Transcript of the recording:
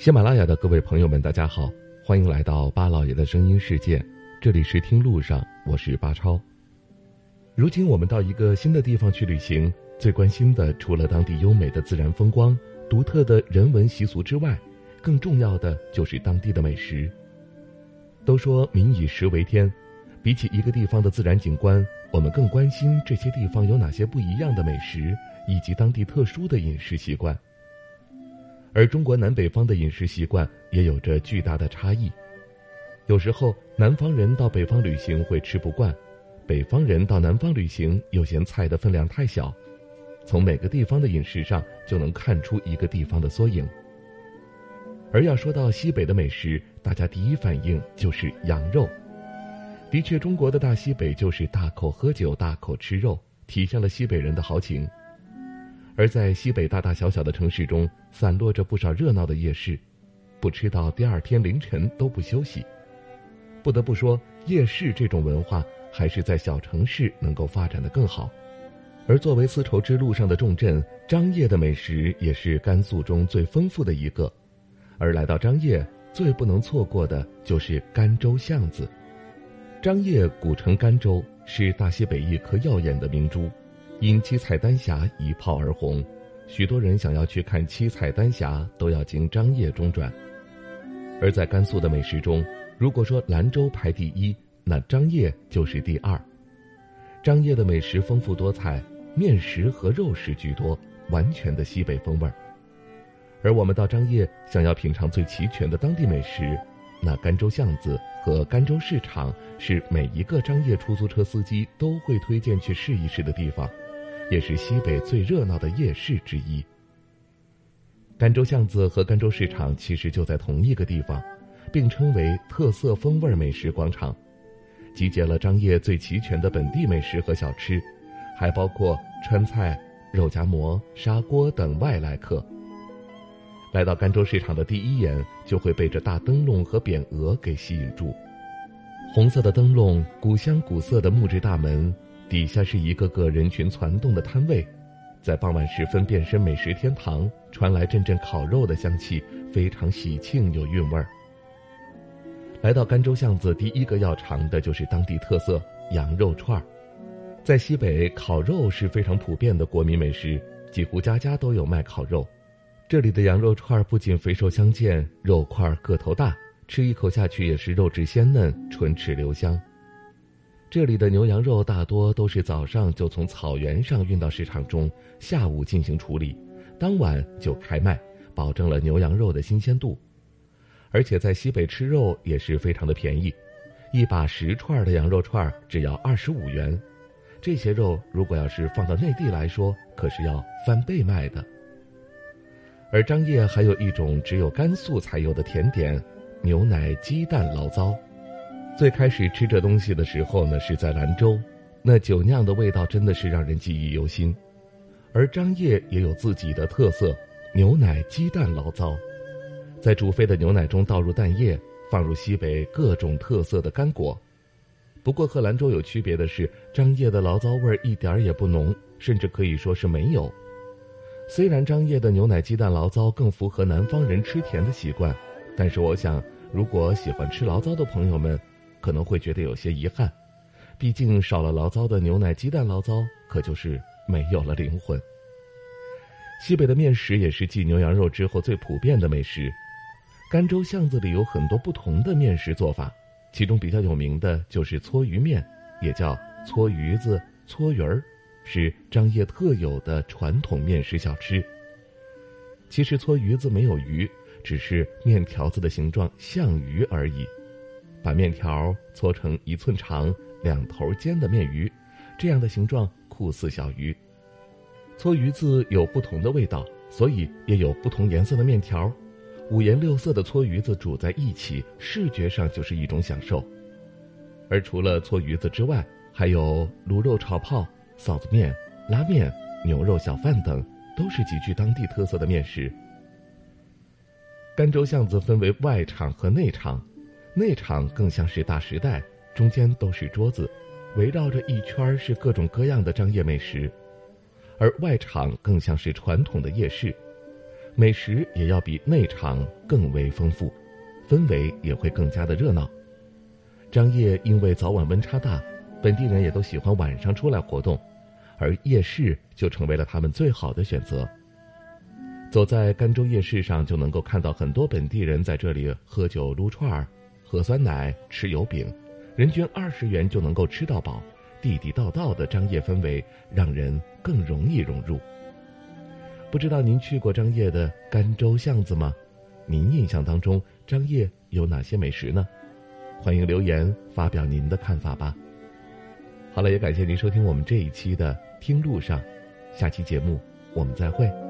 喜马拉雅的各位朋友们，大家好，欢迎来到巴老爷的声音世界。这里是听路上，我是巴超。如今我们到一个新的地方去旅行，最关心的除了当地优美的自然风光、独特的人文习俗之外，更重要的就是当地的美食。都说民以食为天，比起一个地方的自然景观，我们更关心这些地方有哪些不一样的美食，以及当地特殊的饮食习惯。而中国南北方的饮食习惯也有着巨大的差异，有时候南方人到北方旅行会吃不惯，北方人到南方旅行又嫌菜的分量太小，从每个地方的饮食上就能看出一个地方的缩影。而要说到西北的美食，大家第一反应就是羊肉。的确，中国的大西北就是大口喝酒、大口吃肉，体现了西北人的豪情。而在西北大大小小的城市中，散落着不少热闹的夜市，不吃到第二天凌晨都不休息。不得不说，夜市这种文化还是在小城市能够发展的更好。而作为丝绸之路上的重镇，张掖的美食也是甘肃中最丰富的一个。而来到张掖，最不能错过的就是甘州巷子。张掖古城甘州，是大西北一颗耀眼的明珠。因七彩丹霞一炮而红，许多人想要去看七彩丹霞，都要经张掖中转。而在甘肃的美食中，如果说兰州排第一，那张掖就是第二。张掖的美食丰富多彩，面食和肉食居多，完全的西北风味儿。而我们到张掖想要品尝最齐全的当地美食，那甘州巷子和甘州市场是每一个张掖出租车司机都会推荐去试一试的地方。也是西北最热闹的夜市之一。甘州巷子和甘州市场其实就在同一个地方，并称为特色风味美食广场，集结了张掖最齐全的本地美食和小吃，还包括川菜、肉夹馍、砂锅等外来客。来到甘州市场的第一眼，就会被这大灯笼和匾额给吸引住，红色的灯笼，古香古色的木质大门。底下是一个个人群攒动的摊位，在傍晚时分变身美食天堂，传来阵阵烤肉的香气，非常喜庆有韵味儿。来到甘州巷子，第一个要尝的就是当地特色羊肉串儿。在西北，烤肉是非常普遍的国民美食，几乎家家都有卖烤肉。这里的羊肉串儿不仅肥瘦相间，肉块个头大，吃一口下去也是肉质鲜嫩，唇齿留香。这里的牛羊肉大多都是早上就从草原上运到市场中，下午进行处理，当晚就开卖，保证了牛羊肉的新鲜度。而且在西北吃肉也是非常的便宜，一把十串的羊肉串只要二十五元。这些肉如果要是放到内地来说，可是要翻倍卖的。而张掖还有一种只有甘肃才有的甜点——牛奶鸡蛋醪糟。最开始吃这东西的时候呢，是在兰州，那酒酿的味道真的是让人记忆犹新。而张掖也有自己的特色，牛奶鸡蛋醪糟，在煮沸的牛奶中倒入蛋液，放入西北各种特色的干果。不过和兰州有区别的是，张掖的醪糟味儿一点儿也不浓，甚至可以说是没有。虽然张掖的牛奶鸡蛋醪糟更符合南方人吃甜的习惯，但是我想，如果喜欢吃醪糟的朋友们，可能会觉得有些遗憾，毕竟少了醪糟的牛奶鸡蛋醪糟，可就是没有了灵魂。西北的面食也是继牛羊肉之后最普遍的美食。甘州巷子里有很多不同的面食做法，其中比较有名的就是搓鱼面，也叫搓鱼子、搓鱼儿，是张掖特有的传统面食小吃。其实搓鱼子没有鱼，只是面条子的形状像鱼而已。把面条搓成一寸长、两头尖的面鱼，这样的形状酷似小鱼。搓鱼子有不同的味道，所以也有不同颜色的面条。五颜六色的搓鱼子煮在一起，视觉上就是一种享受。而除了搓鱼子之外，还有卤肉炒泡、臊子面、拉面、牛肉小饭等，都是极具当地特色的面食。甘州巷子分为外场和内场。内场更像是大时代，中间都是桌子，围绕着一圈是各种各样的张掖美食；而外场更像是传统的夜市，美食也要比内场更为丰富，氛围也会更加的热闹。张掖因为早晚温差大，本地人也都喜欢晚上出来活动，而夜市就成为了他们最好的选择。走在甘州夜市上，就能够看到很多本地人在这里喝酒、撸串儿、喝酸奶、吃油饼，人均二十元就能够吃到饱，地地道道的张掖氛围让人更容易融入。不知道您去过张掖的甘州巷子吗？您印象当中张掖有哪些美食呢？欢迎留言发表您的看法吧。好了，也感谢您收听我们这一期的《听路上》，下期节目我们再会。